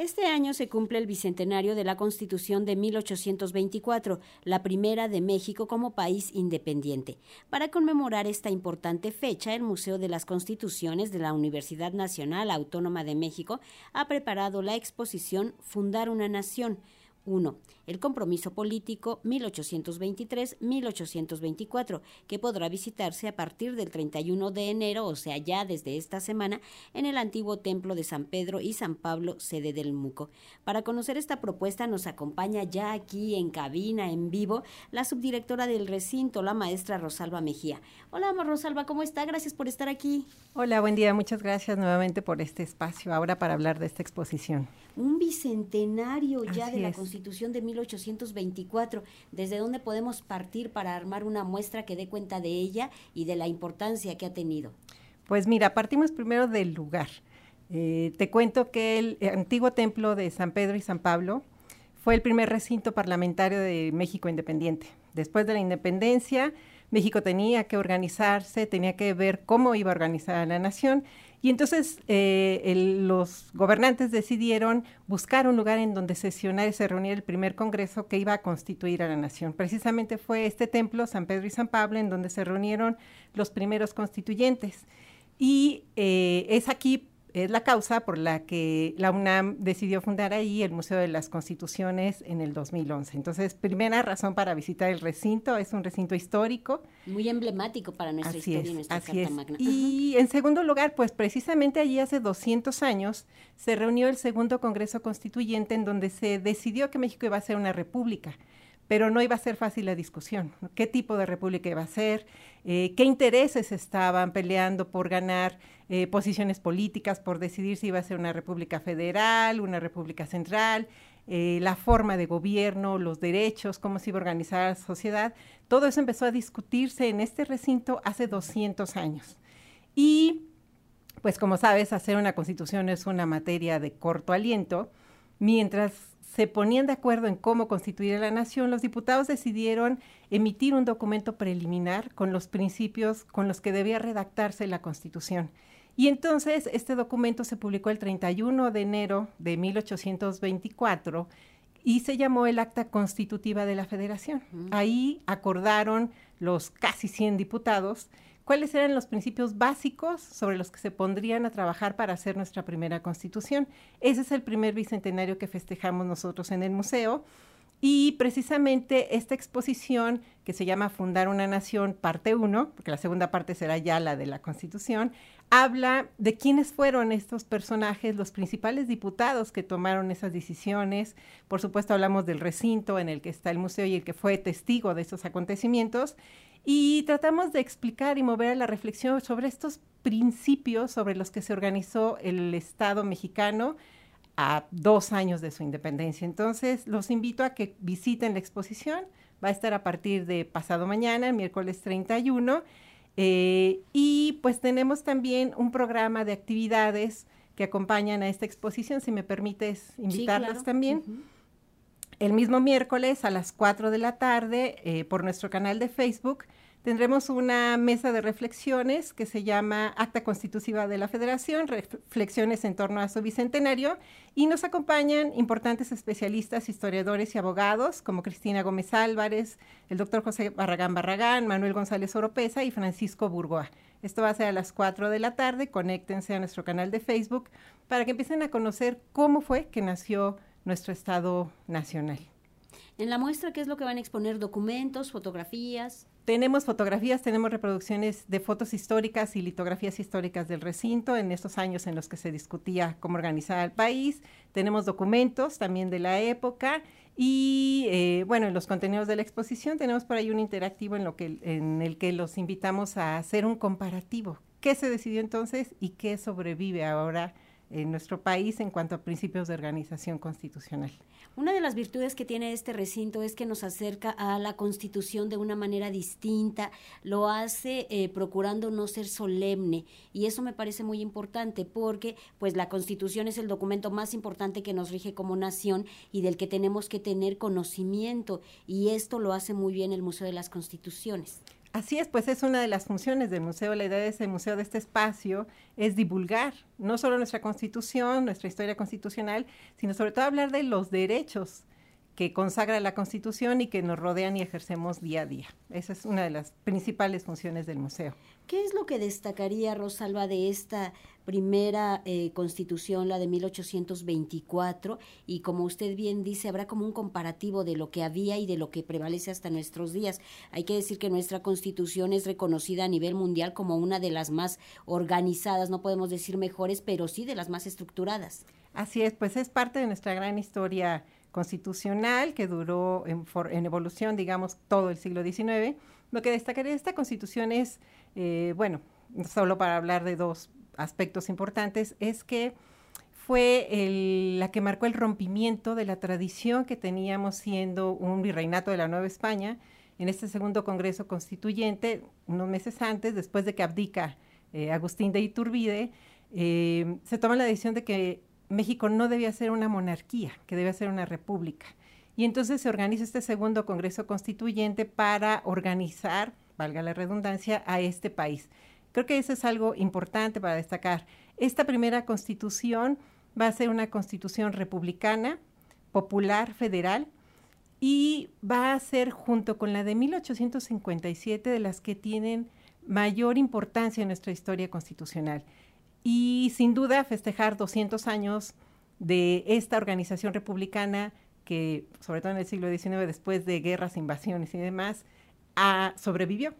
Este año se cumple el bicentenario de la Constitución de 1824, la primera de México como país independiente. Para conmemorar esta importante fecha, el Museo de las Constituciones de la Universidad Nacional Autónoma de México ha preparado la exposición Fundar una Nación, 1. El compromiso político 1823-1824, que podrá visitarse a partir del 31 de enero, o sea, ya desde esta semana, en el antiguo templo de San Pedro y San Pablo, sede del Muco. Para conocer esta propuesta nos acompaña ya aquí en cabina, en vivo, la subdirectora del recinto, la maestra Rosalba Mejía. Hola, Rosalba, ¿cómo está? Gracias por estar aquí. Hola, buen día. Muchas gracias nuevamente por este espacio ahora para hablar de esta exposición. Un bicentenario ya de la Constitución de 1824. ¿Desde dónde podemos partir para armar una muestra que dé cuenta de ella y de la importancia que ha tenido? Pues mira, partimos primero del lugar. Eh, te cuento que el antiguo templo de San Pedro y San Pablo fue el primer recinto parlamentario de México independiente. Después de la independencia, México tenía que organizarse, tenía que ver cómo iba a organizar a la nación y entonces eh, los gobernantes decidieron buscar un lugar en donde sesionar y se reunir el primer congreso que iba a constituir a la nación. Precisamente fue este templo, San Pedro y San Pablo, en donde se reunieron los primeros constituyentes. Y eh, es aquí es la causa por la que la UNAM decidió fundar ahí el Museo de las Constituciones en el 2011. Entonces, primera razón para visitar el recinto, es un recinto histórico. Muy emblemático para nuestra historia y nuestra así Carta Magna. Y en segundo lugar, pues precisamente allí hace 200 años se reunió el segundo Congreso Constituyente en donde se decidió que México iba a ser una república pero no iba a ser fácil la discusión. ¿Qué tipo de república iba a ser? Eh, ¿Qué intereses estaban peleando por ganar eh, posiciones políticas, por decidir si iba a ser una república federal, una república central? Eh, la forma de gobierno, los derechos, cómo se iba a organizar la sociedad. Todo eso empezó a discutirse en este recinto hace 200 años. Y, pues como sabes, hacer una constitución es una materia de corto aliento, mientras se ponían de acuerdo en cómo constituir a la nación, los diputados decidieron emitir un documento preliminar con los principios con los que debía redactarse la Constitución. Y entonces este documento se publicó el 31 de enero de 1824 y se llamó el Acta Constitutiva de la Federación. Ahí acordaron los casi 100 diputados cuáles eran los principios básicos sobre los que se pondrían a trabajar para hacer nuestra primera constitución. Ese es el primer bicentenario que festejamos nosotros en el museo. Y precisamente esta exposición, que se llama Fundar una Nación, parte 1, porque la segunda parte será ya la de la Constitución, habla de quiénes fueron estos personajes, los principales diputados que tomaron esas decisiones. Por supuesto, hablamos del recinto en el que está el museo y el que fue testigo de esos acontecimientos y tratamos de explicar y mover la reflexión sobre estos principios sobre los que se organizó el Estado mexicano a dos años de su independencia. Entonces, los invito a que visiten la exposición. Va a estar a partir de pasado mañana, el miércoles 31. Eh, y pues tenemos también un programa de actividades que acompañan a esta exposición, si me permites invitarlos también. El mismo miércoles a las 4 de la tarde, eh, por nuestro canal de Facebook, tendremos una mesa de reflexiones que se llama Acta Constitutiva de la Federación, reflexiones en torno a su bicentenario, y nos acompañan importantes especialistas, historiadores y abogados como Cristina Gómez Álvarez, el doctor José Barragán Barragán, Manuel González Oropesa y Francisco Burgoa. Esto va a ser a las 4 de la tarde, conéctense a nuestro canal de Facebook para que empiecen a conocer cómo fue que nació nuestro Estado Nacional. En la muestra, ¿qué es lo que van a exponer? ¿Documentos, fotografías? Tenemos fotografías, tenemos reproducciones de fotos históricas y litografías históricas del recinto en estos años en los que se discutía cómo organizar el país. Tenemos documentos también de la época y, eh, bueno, en los contenidos de la exposición tenemos por ahí un interactivo en, lo que, en el que los invitamos a hacer un comparativo. ¿Qué se decidió entonces y qué sobrevive ahora? En nuestro país en cuanto a principios de organización constitucional. Una de las virtudes que tiene este recinto es que nos acerca a la Constitución de una manera distinta, lo hace eh, procurando no ser solemne y eso me parece muy importante porque pues la Constitución es el documento más importante que nos rige como nación y del que tenemos que tener conocimiento y esto lo hace muy bien el Museo de las Constituciones. Así es, pues es una de las funciones del museo. La idea de ese museo, de este espacio, es divulgar no solo nuestra constitución, nuestra historia constitucional, sino sobre todo hablar de los derechos que consagra la Constitución y que nos rodean y ejercemos día a día. Esa es una de las principales funciones del museo. ¿Qué es lo que destacaría, Rosalba, de esta primera eh, constitución, la de 1824? Y como usted bien dice, habrá como un comparativo de lo que había y de lo que prevalece hasta nuestros días. Hay que decir que nuestra constitución es reconocida a nivel mundial como una de las más organizadas, no podemos decir mejores, pero sí de las más estructuradas. Así es, pues es parte de nuestra gran historia constitucional que duró en, evolución, digamos, todo el siglo XIX. Lo que destacaría de esta constitución es, eh, bueno, solo para hablar de dos aspectos importantes, es que fue la que marcó el rompimiento de la tradición que teníamos siendo un virreinato de la Nueva España en este segundo Congreso Constituyente, unos meses antes, después de que abdica eh, Agustín de Iturbide, eh, se toma la decisión de que México no debía ser una monarquía, que debía ser una república. Y entonces se organiza este segundo Congreso Constituyente para organizar, valga la redundancia, a este país. Creo que eso es algo importante para destacar. Esta primera constitución va a ser una constitución republicana, popular, federal, y va a ser junto con la de 1857 de las que tienen mayor importancia en nuestra historia constitucional y sin duda festejar 200 años de esta organización republicana que, sobre todo en el siglo XIX, después de guerras, invasiones y demás, sobrevivió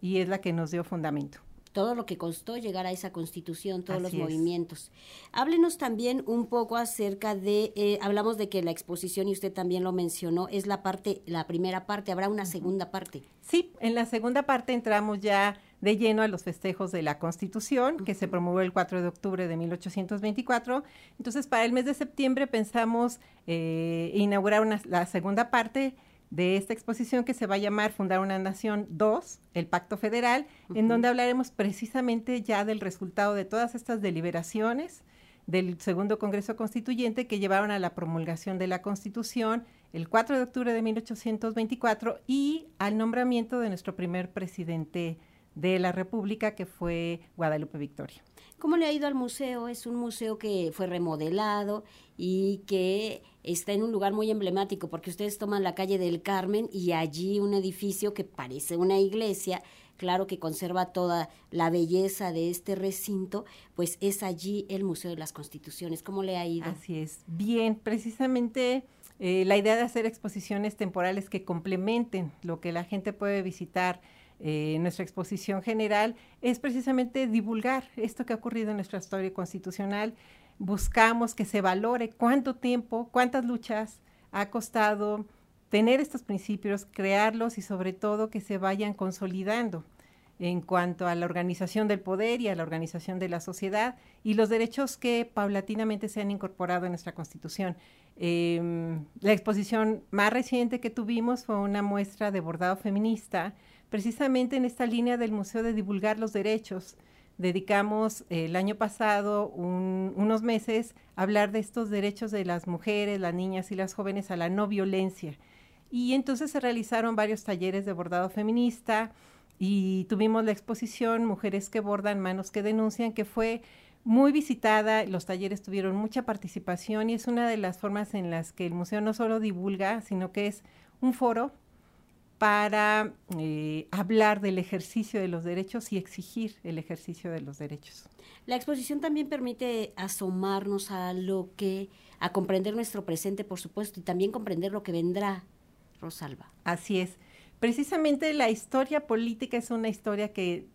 y es la que nos dio fundamento todo lo que costó llegar a esa constitución, todos los movimientos. Háblenos también un poco acerca de, eh, hablamos de que la exposición, y usted también lo mencionó, es la parte, la primera parte, habrá una segunda parte. Sí, en la segunda parte entramos ya de lleno a los festejos de la Constitución, que se promovió el 4 de octubre de 1824. Entonces, para el mes de septiembre pensamos eh, inaugurar una, la segunda parte de esta exposición que se va a llamar Fundar una Nación 2, el Pacto Federal, en donde hablaremos precisamente ya del resultado de todas estas deliberaciones del Segundo Congreso Constituyente que llevaron a la promulgación de la Constitución el 4 de octubre de 1824 y al nombramiento de nuestro primer presidente de la República, que fue Guadalupe Victoria. ¿Cómo le ha ido al museo? Es un museo que fue remodelado y que está en un lugar muy emblemático, porque ustedes toman la calle del Carmen y allí un edificio que parece una iglesia, claro que conserva toda la belleza de este recinto, pues es allí el Museo de las Constituciones. ¿Cómo le ha ido? Así es. Bien, precisamente eh, la idea de hacer exposiciones temporales que complementen lo que la gente puede visitar eh, nuestra exposición general es precisamente divulgar esto que ha ocurrido en nuestra historia constitucional. Buscamos que se valore cuánto tiempo, cuántas luchas ha costado tener estos principios, crearlos y sobre todo que se vayan consolidando en cuanto a la organización del poder y a la organización de la sociedad y los derechos que paulatinamente se han incorporado en nuestra Constitución. Em, la exposición más reciente que tuvimos fue una muestra de bordado feminista precisamente en esta línea del Museo de Divulgar los Derechos. Dedicamos eh, el año pasado unos meses a hablar de estos derechos de las mujeres, las niñas y las jóvenes a la no violencia. Y entonces se realizaron varios talleres de bordado feminista y tuvimos la exposición Mujeres que bordan, manos que denuncian, que fue muy visitada, los talleres tuvieron mucha participación y es una de las formas en las que el museo no solo divulga, sino que es un foro para eh, hablar del ejercicio de los derechos y exigir el ejercicio de los derechos. La exposición también permite asomarnos a lo que, a comprender nuestro presente, por supuesto, y también comprender lo que vendrá, Rosalba. Así es. Precisamente la historia política es una historia que,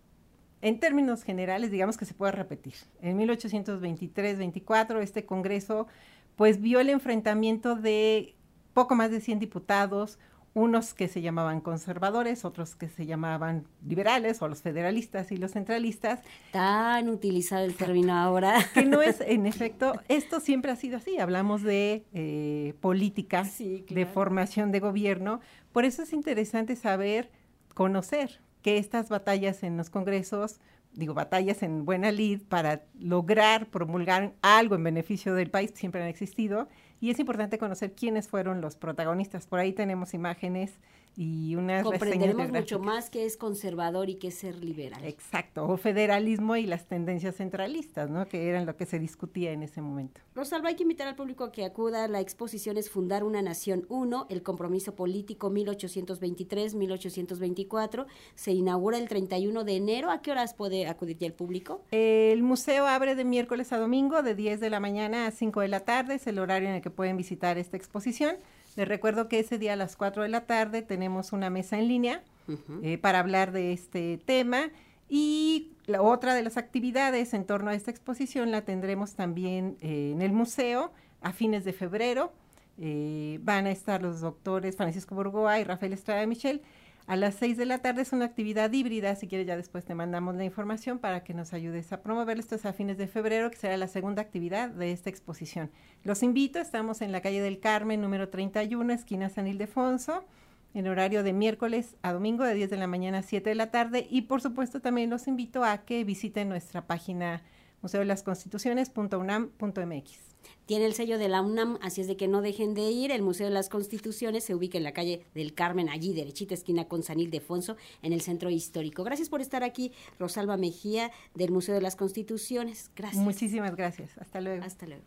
en términos generales, digamos que se puede repetir. En 1823-24, este Congreso, pues vio el enfrentamiento de poco más de 100 diputados, unos que se llamaban conservadores, otros que se llamaban liberales, o los federalistas y los centralistas. Tan utilizado el término ahora. Que no es, en efecto, esto siempre ha sido así. Hablamos de eh, política, de formación de gobierno. Por eso es interesante saber, conocer que estas batallas en los congresos, digo, batallas en buena lid para lograr promulgar algo en beneficio del país, siempre han existido y es importante conocer quiénes fueron los protagonistas. Por ahí tenemos imágenes y una comprenderemos mucho más que es conservador y que es ser liberal. Exacto, o federalismo y las tendencias centralistas, ¿no? Que eran lo que se discutía en ese momento. Rosalba, hay que invitar al público a que acuda. La exposición es Fundar una Nación 1, el compromiso político 1823-1824. Se inaugura el 31 de enero. ¿A qué horas puede acudir ya el público? El museo abre de miércoles a domingo, de 10 de la mañana a 5 de la tarde. Es el horario en el que pueden visitar esta exposición. Les recuerdo que ese día a las 4 de la tarde tenemos una mesa en línea eh, para hablar de este tema y la otra de las actividades en torno a esta exposición la tendremos también eh, en el museo a fines de febrero. Eh, van a estar los doctores Francisco Borgoa y Rafael Estrada Michel a las 6 de la tarde es una actividad híbrida, si quieres ya después te mandamos la información para que nos ayudes a promover esto es a fines de febrero, que será la segunda actividad de esta exposición. Los invito, estamos en la calle del Carmen, número 31, esquina San Ildefonso, en horario de miércoles a domingo de 10 de la mañana a 7 de la tarde y por supuesto también los invito a que visiten nuestra página museodelasconstituciones.unam.mx. Tiene el sello de la UNAM, así es de que no dejen de ir. El Museo de las Constituciones se ubica en la calle del Carmen, allí derechita esquina con San Ildefonso, en el centro histórico. Gracias por estar aquí, Rosalba Mejía, del Museo de las Constituciones. Gracias. Muchísimas gracias. Hasta luego. Hasta luego.